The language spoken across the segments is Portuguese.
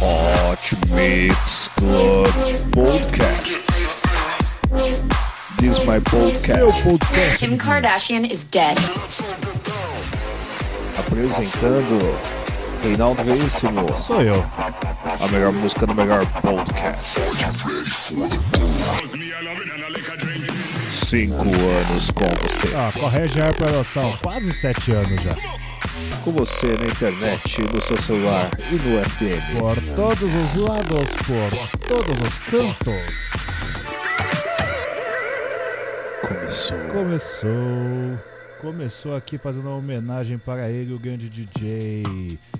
Hot Mix Club Podcast. This is my podcast. Kim Kardashian is dead. Apresentando Reinaldo Veríssimo. Sou eu. A melhor música no melhor podcast. Cinco anos com você. Ah, corrige a adoção. Quase sete anos já. Com você na internet, no seu celular e no FM. Por todos os lados, por todos os cantos. Começou. Começou. Começou aqui fazendo uma homenagem para ele, o grande DJ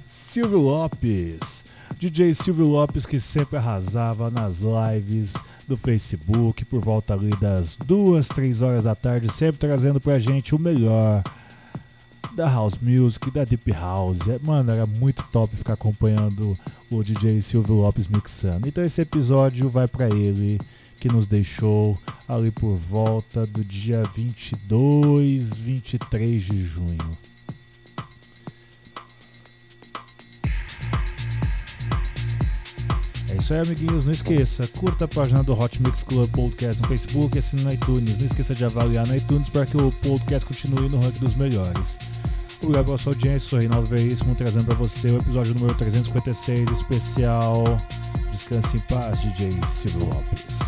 Silvio Lopes. DJ Silvio Lopes que sempre arrasava nas lives do Facebook por volta ali das duas, três horas da tarde, sempre trazendo pra gente o melhor da House Music, da Deep House. É, Mano, era muito top ficar acompanhando o DJ Silvio Lopes mixando. Então esse episódio vai pra ele que nos deixou ali por volta do dia 22, 23 de junho. É isso aí, amiguinhos. Não esqueça, curta a página do Hot Mix Club Podcast no Facebook e assine no iTunes. Não esqueça de avaliar no iTunes para que o podcast continue no ranking dos melhores. Obrigado pela sua audiência, sou Reinaldo Veríssimo, trazendo para você o episódio número 356, especial Descanse em Paz, DJ Silvio Lopes.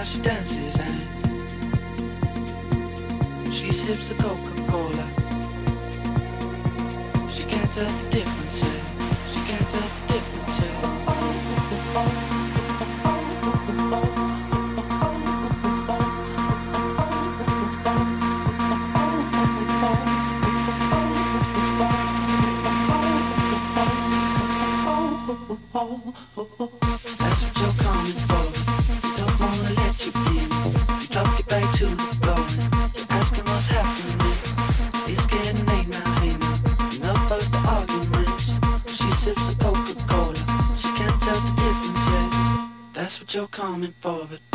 how she dances and she sips the Coca-Cola. She can't tell the difference. Yet. She can't tell the difference. Yet. That's what you're coming coming forward.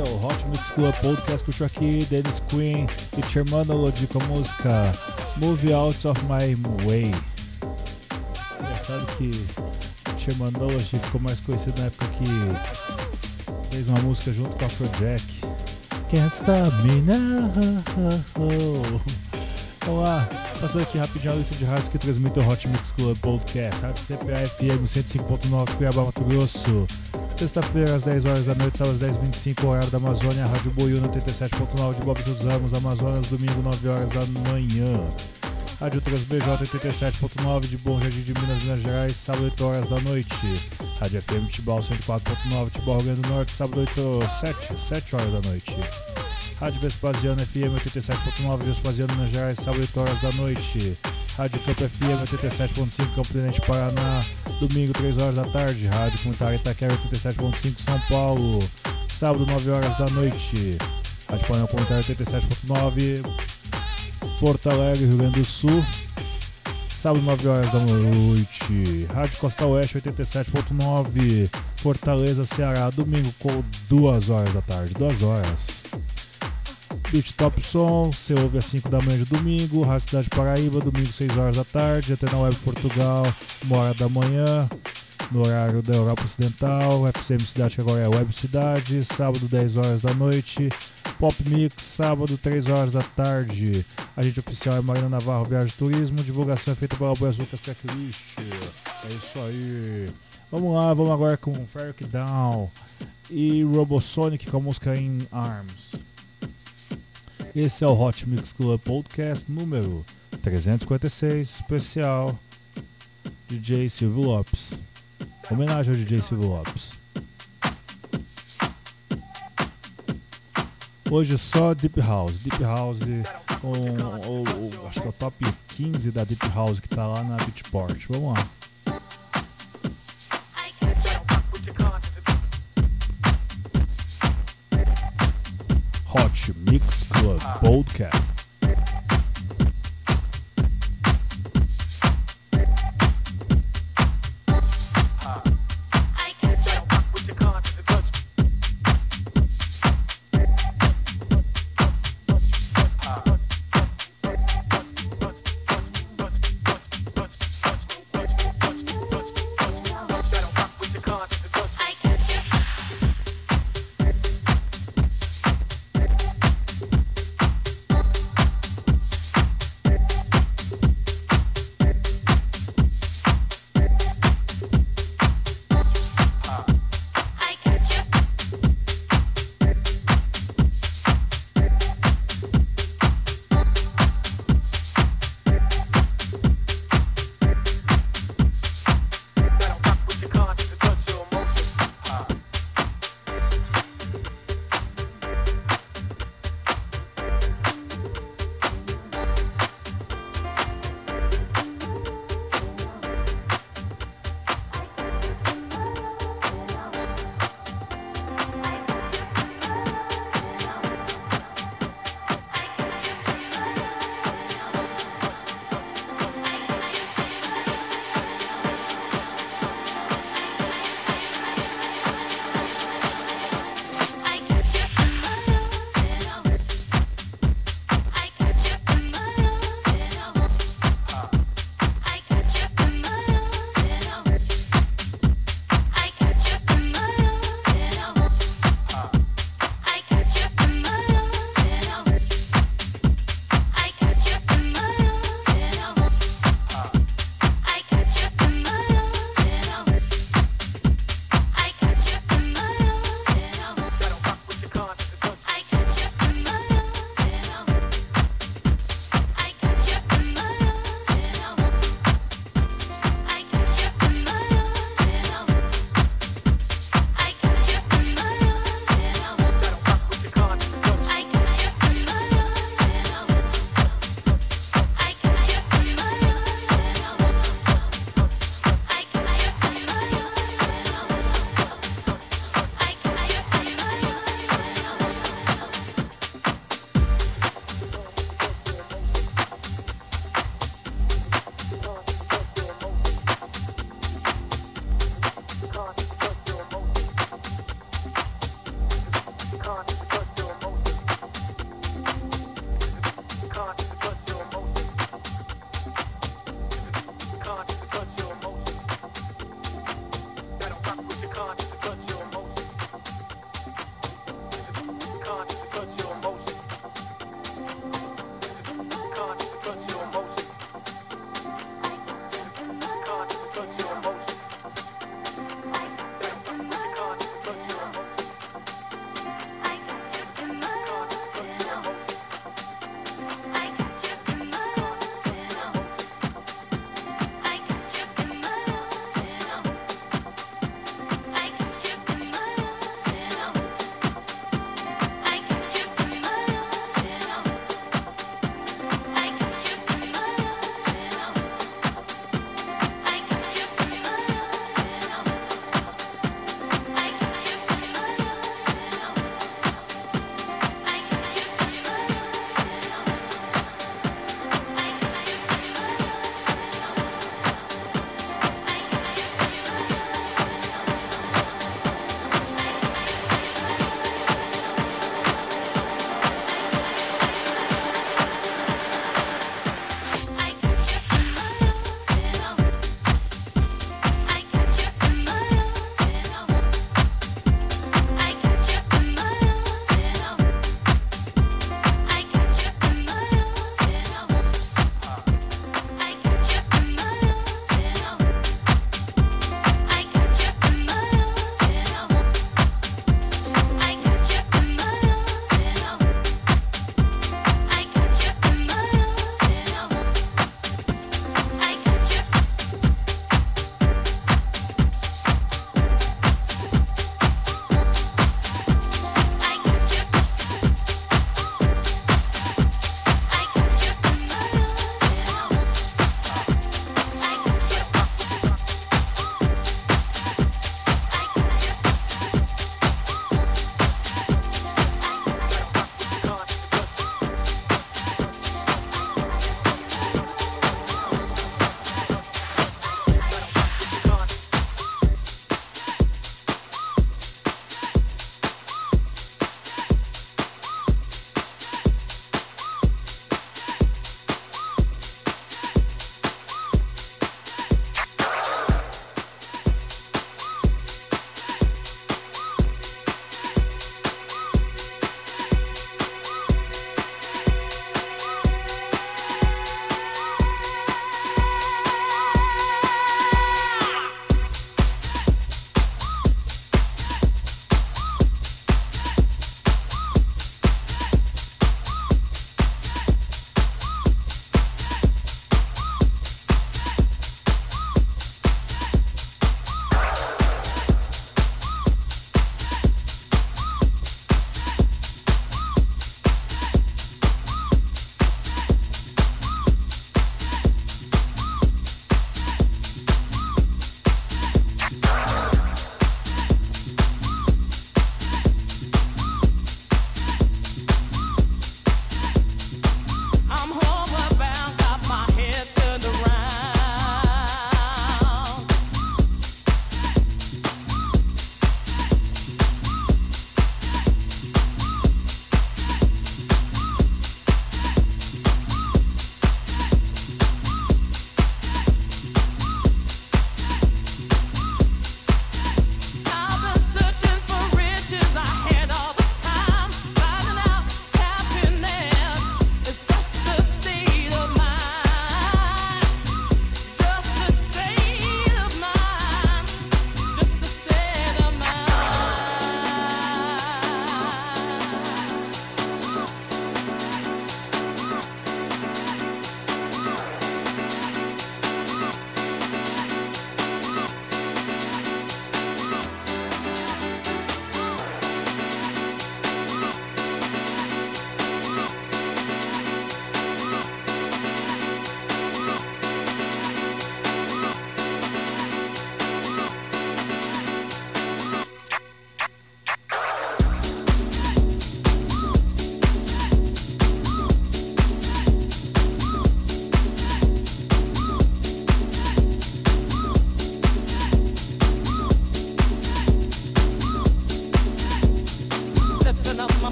É o Hot Mix Club Podcast o aqui, Dennis Queen e Terminology com a música Move Out of My Way. Engraçado que Terminology ficou mais conhecido na época que fez uma música junto com a Afrojack. Can't Stop Me Now. Vamos lá, passando aqui rapidinho a lista de rádios que transmitem o Hot Mix Club Podcast. Rádio CPA FM 105.9 Cuiabá, Mato Grosso. Sexta-feira, às 10 horas da noite, sábado às 10h25, horário da Amazônia, Rádio Boiúna 87.9 de Bob dos Ramos, Amazonas, domingo, 9 horas da manhã. Rádio 3BJ 87.9 de Bom Jardim de Minas, Minas Gerais, sábado 8 horas da noite. Rádio FM Tibau 104.9, Tibau, Rio Grande do Norte, sábado 8, 7, 7 horas da noite. Rádio Vespasiano FM 87.9, Vespasiano, Minas Gerais, sábado 8 horas da noite. Rádio Campo FM 87.5, Campo Tenente Paraná, domingo 3 horas da tarde. Rádio Comunitária Itaquera 87.5, São Paulo, sábado 9 horas da noite. Rádio Paraná Comunitária 87.9, Porto Alegre, Rio Grande do Sul, sábado 9 horas da noite. Rádio Costa Oeste 87.9, Fortaleza, Ceará, domingo com 2 horas da tarde, 2 horas. Beat Top Som, você ouve às 5 da manhã de domingo, Rádio Cidade Paraíba, domingo 6 horas da tarde, na Web Portugal, 1 hora da manhã, no horário da Europa Ocidental, FCM Cidade que agora é Web Cidade, sábado 10 horas da noite, Pop Mix, sábado 3 horas da tarde. Agente oficial é Marina Navarro Viagem Turismo, divulgação é feita pela Boas Lucas Checklist. É isso aí. Vamos lá, vamos agora com Ferric Down e Robosonic com a música In Arms. Esse é o Hot Mix Club Podcast número 356, especial DJ Silvio Lopes. Homenagem ao DJ Silvio Lopes. Hoje só Deep House. Deep House com acho que é o top 15 da Deep House que tá lá na Beatport. Vamos lá. Mix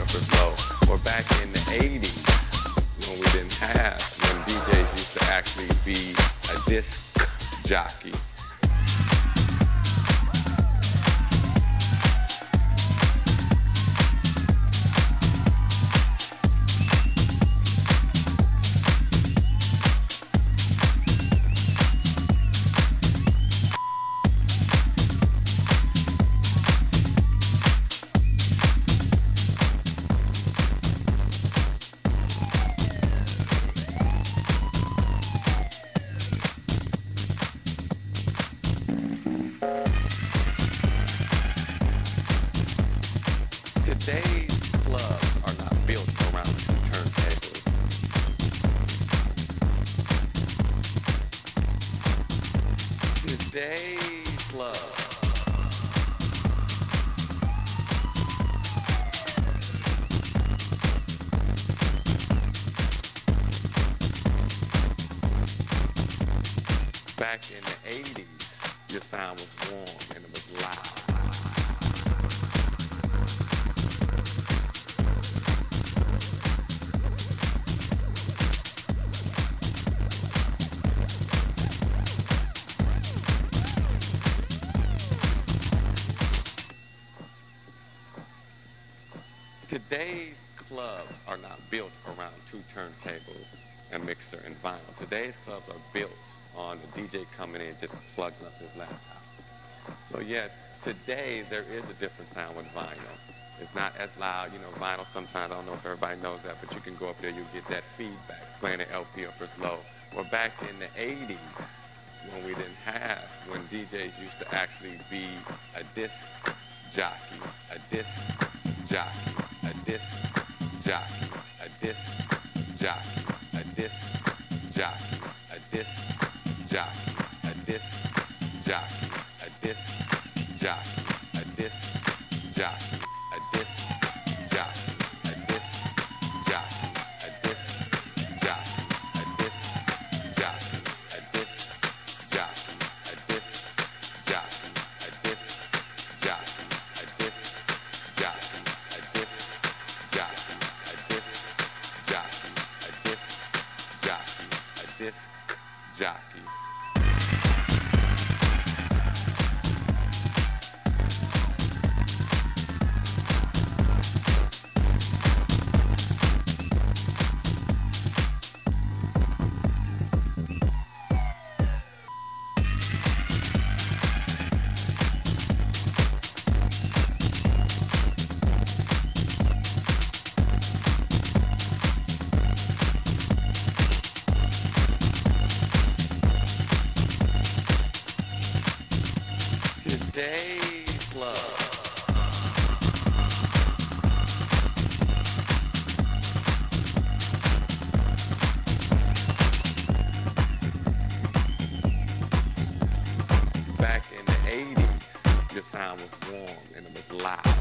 Or back in the 80s, when we didn't have, when DJs used to actually be a disc jockey. Vinyl. It's not as loud, you know, vinyl sometimes, I don't know if everybody knows that, but you can go up there, you get that feedback playing an LP or it's low. Or back in the 80s, when we didn't have, when DJs used to actually be a disc jockey, a disc jockey a disc jockey, a disc jockey, a disc jockey, a disc jockey, a disc jockey, a disc jockey, a disc jockey, Jack. I was warm and it was loud.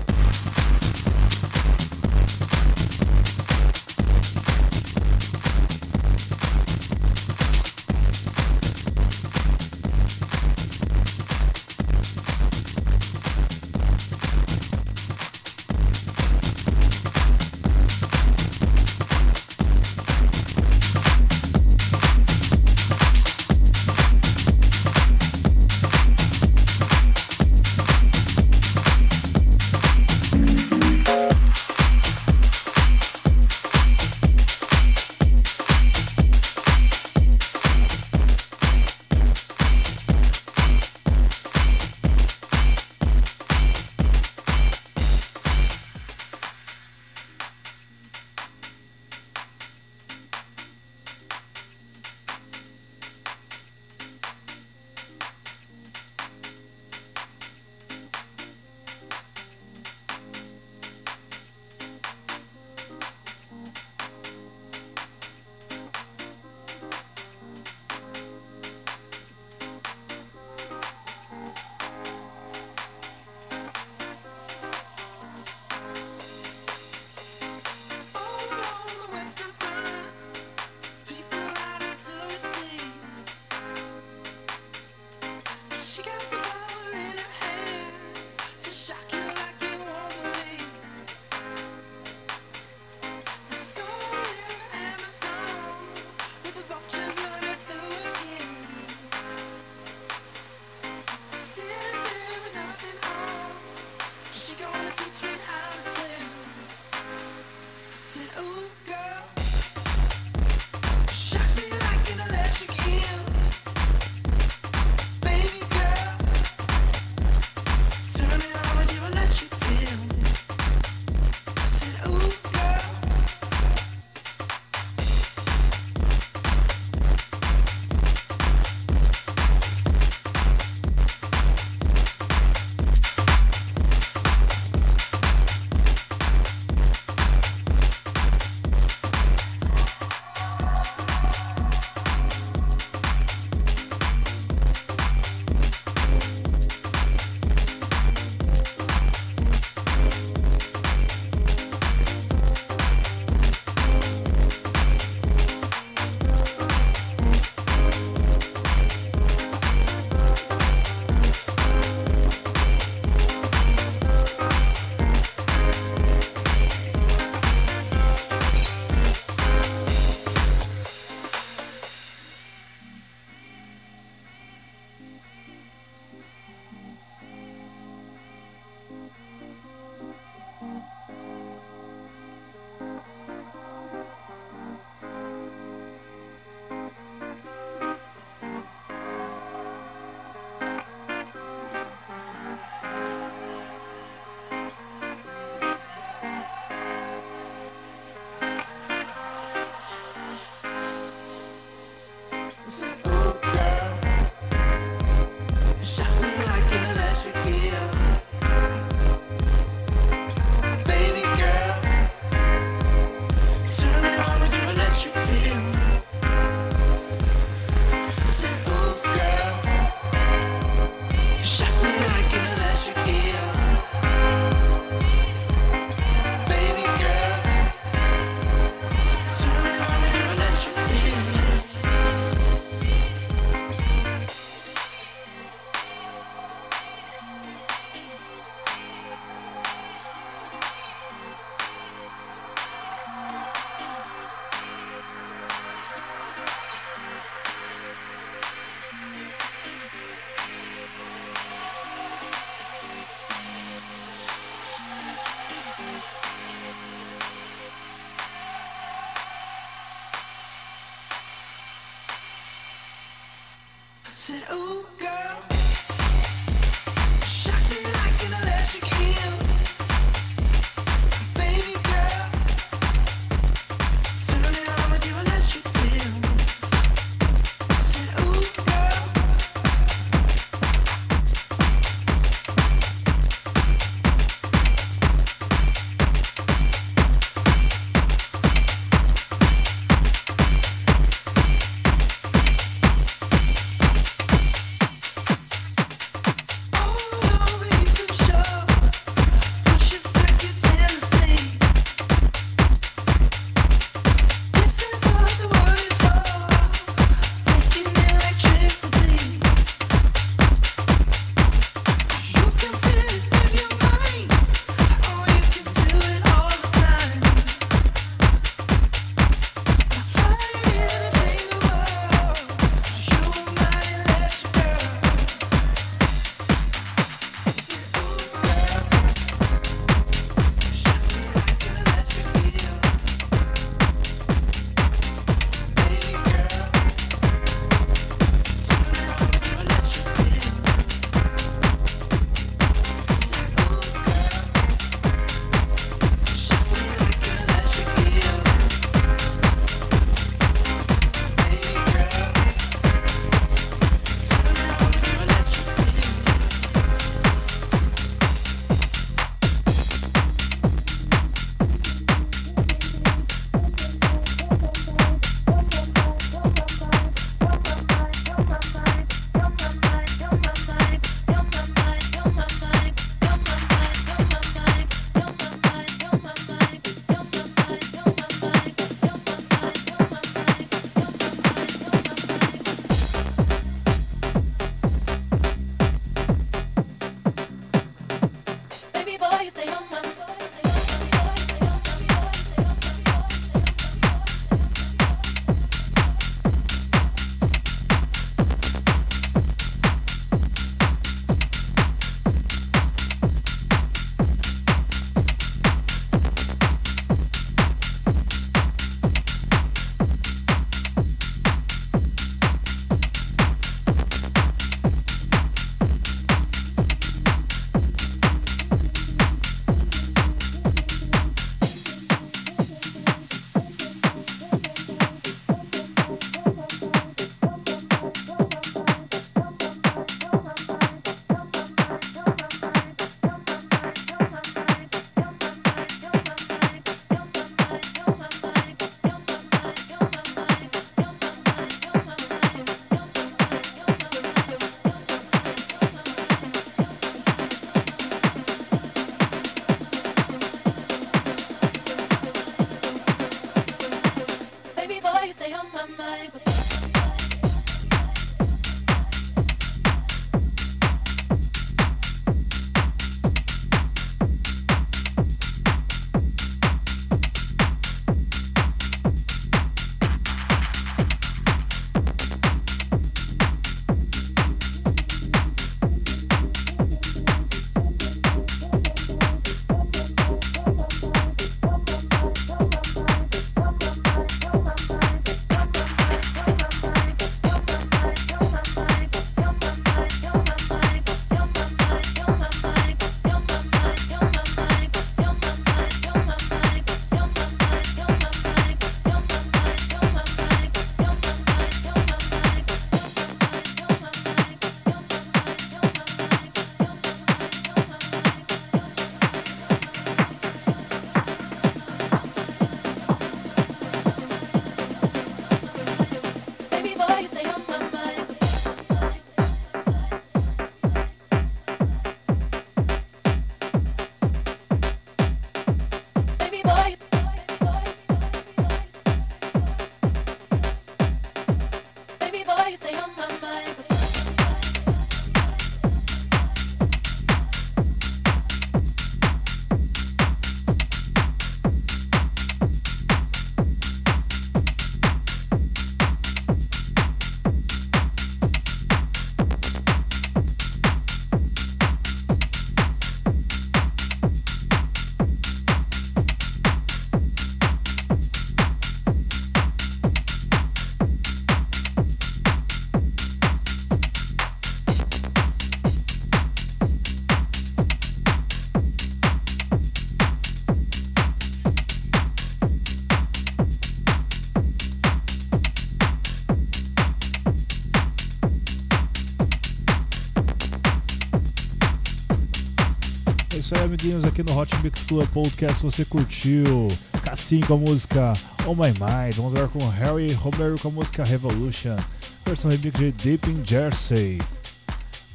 Aqui no Hot Mix Club Podcast. Você curtiu Cassim com a música Oh My Mind. Vamos ver com Harry Romero com a música Revolution, versão remix de Deep in Jersey.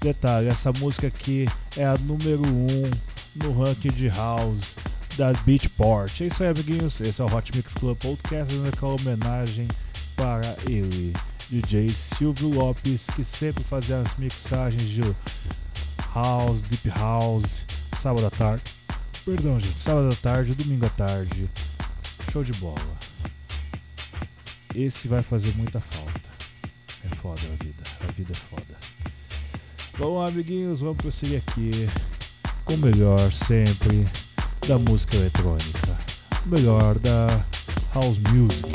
Detalhe: essa música aqui é a número 1 um no ranking de house da Beatport. É isso aí, amiguinhos. Esse é o Hot Mix Club Podcast, fazendo aquela homenagem para ele, DJ Silvio Lopes, que sempre fazia as mixagens de house, deep house sábado à tarde. Perdão, gente. Sábado à tarde, domingo à tarde. Show de bola. Esse vai fazer muita falta. É foda a vida. A vida é foda. Lá, amiguinhos. Vamos prosseguir aqui com o melhor sempre da música eletrônica. O melhor da house music.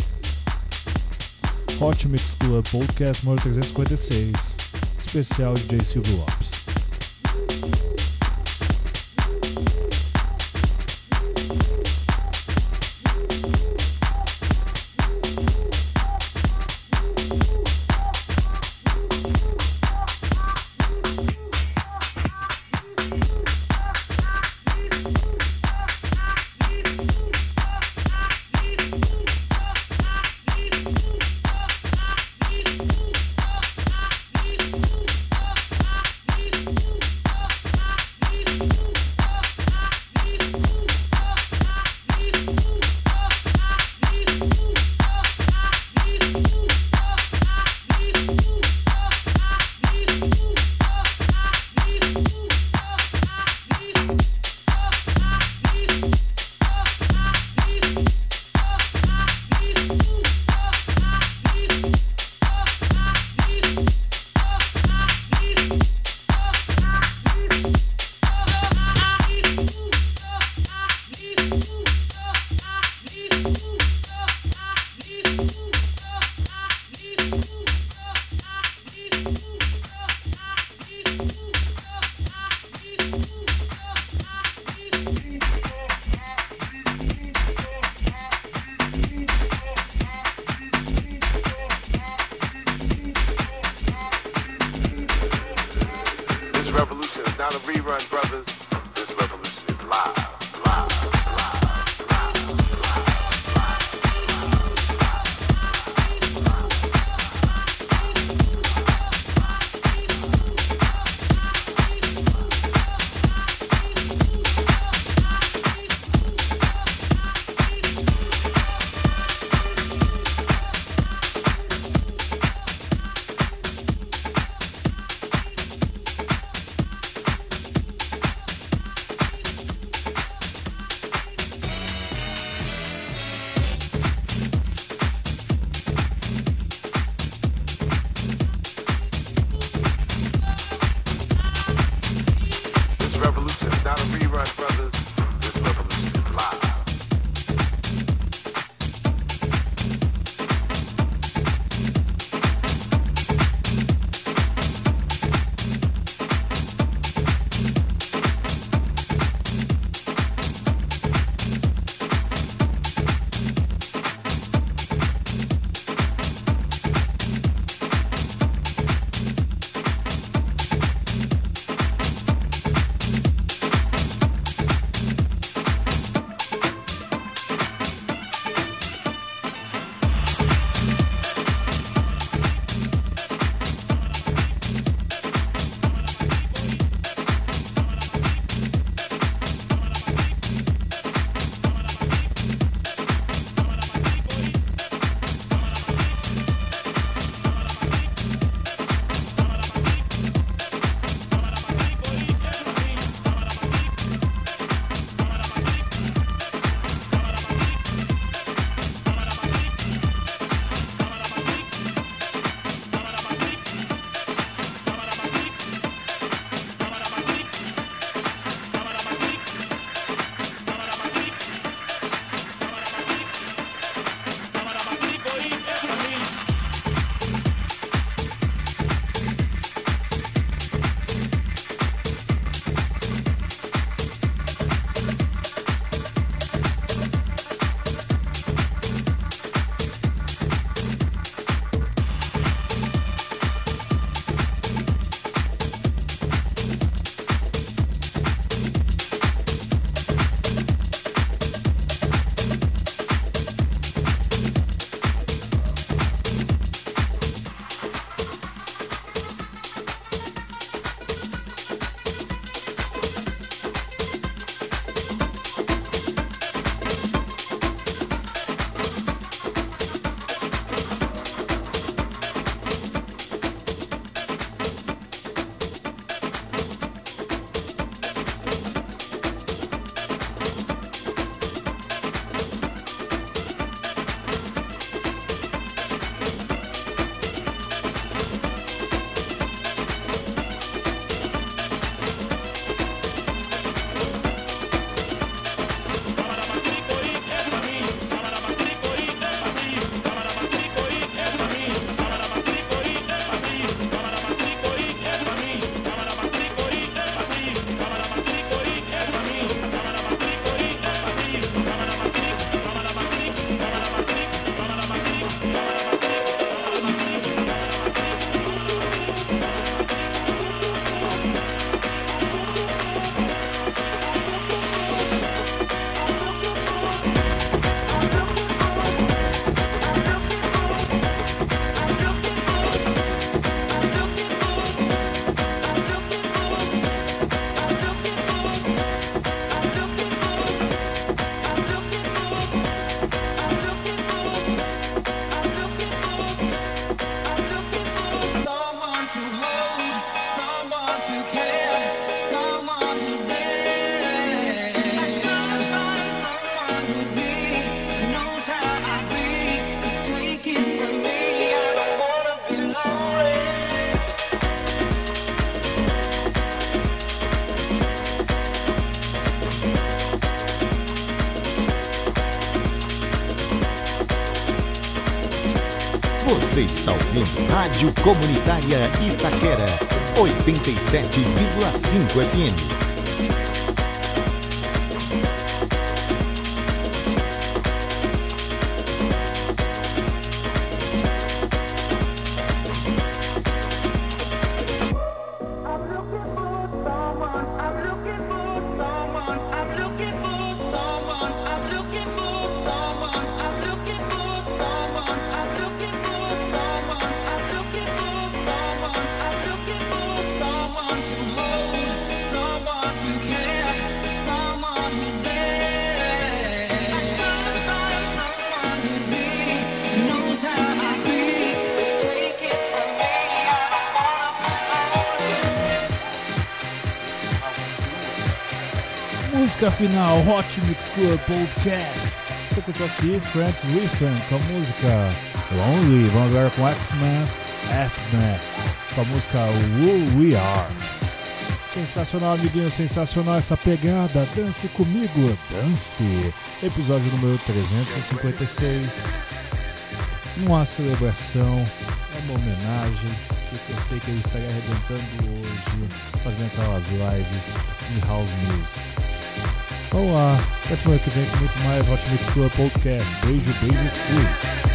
Hot Mix Club Podcast número 356. Especial DJ Silvio Lopes. Você está ouvindo Rádio Comunitária Itaquera, 87,5 FM. Música final, Hot Mix Club Podcast. Você curtiu aqui Frank Riffen com a música Lonely. Vamos agora com X-Men, X-Men, com a música Who We Are. Sensacional, amiguinho, sensacional essa pegada. Dance comigo, dance. Episódio número 356. Uma celebração, uma homenagem, porque eu sei que ele estaria arrebentando hoje, fazendo aquelas lives de house music. Vamos lá. Até semana que vem com muito mais Hot Mix Club Podcast. Beijo, beijo, fui.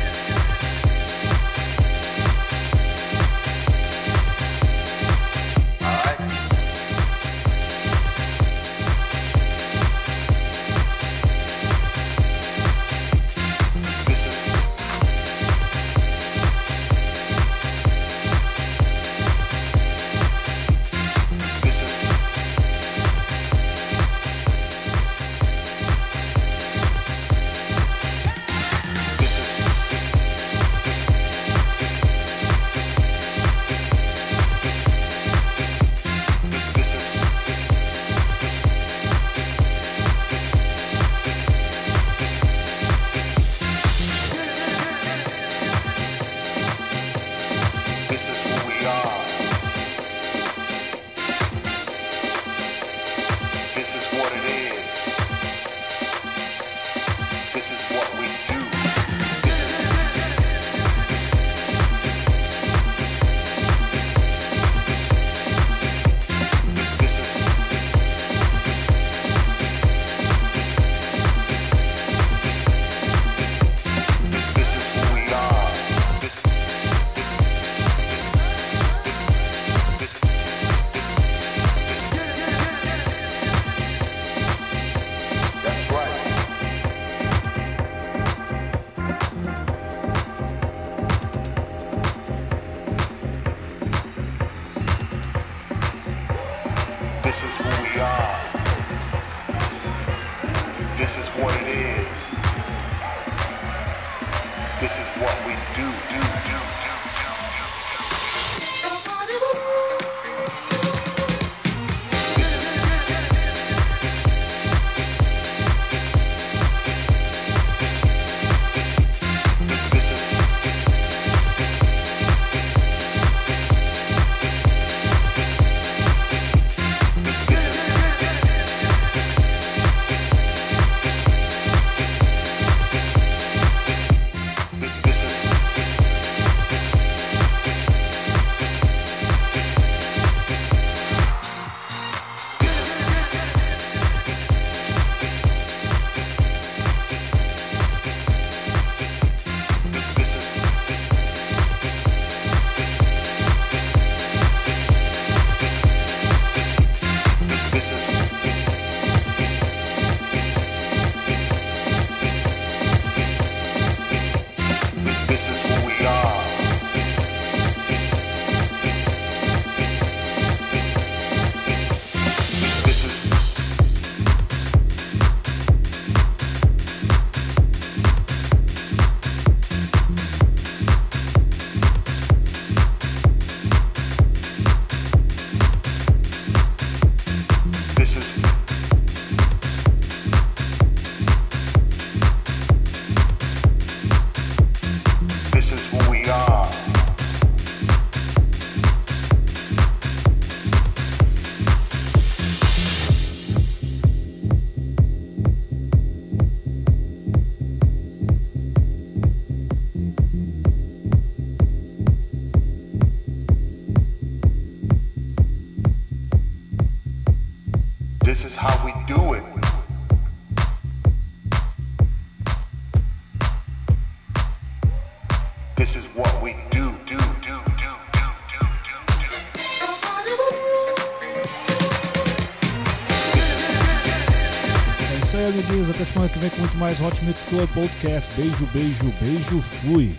vem com muito mais Hot Mix Club Podcast. Beijo, beijo, beijo, fui.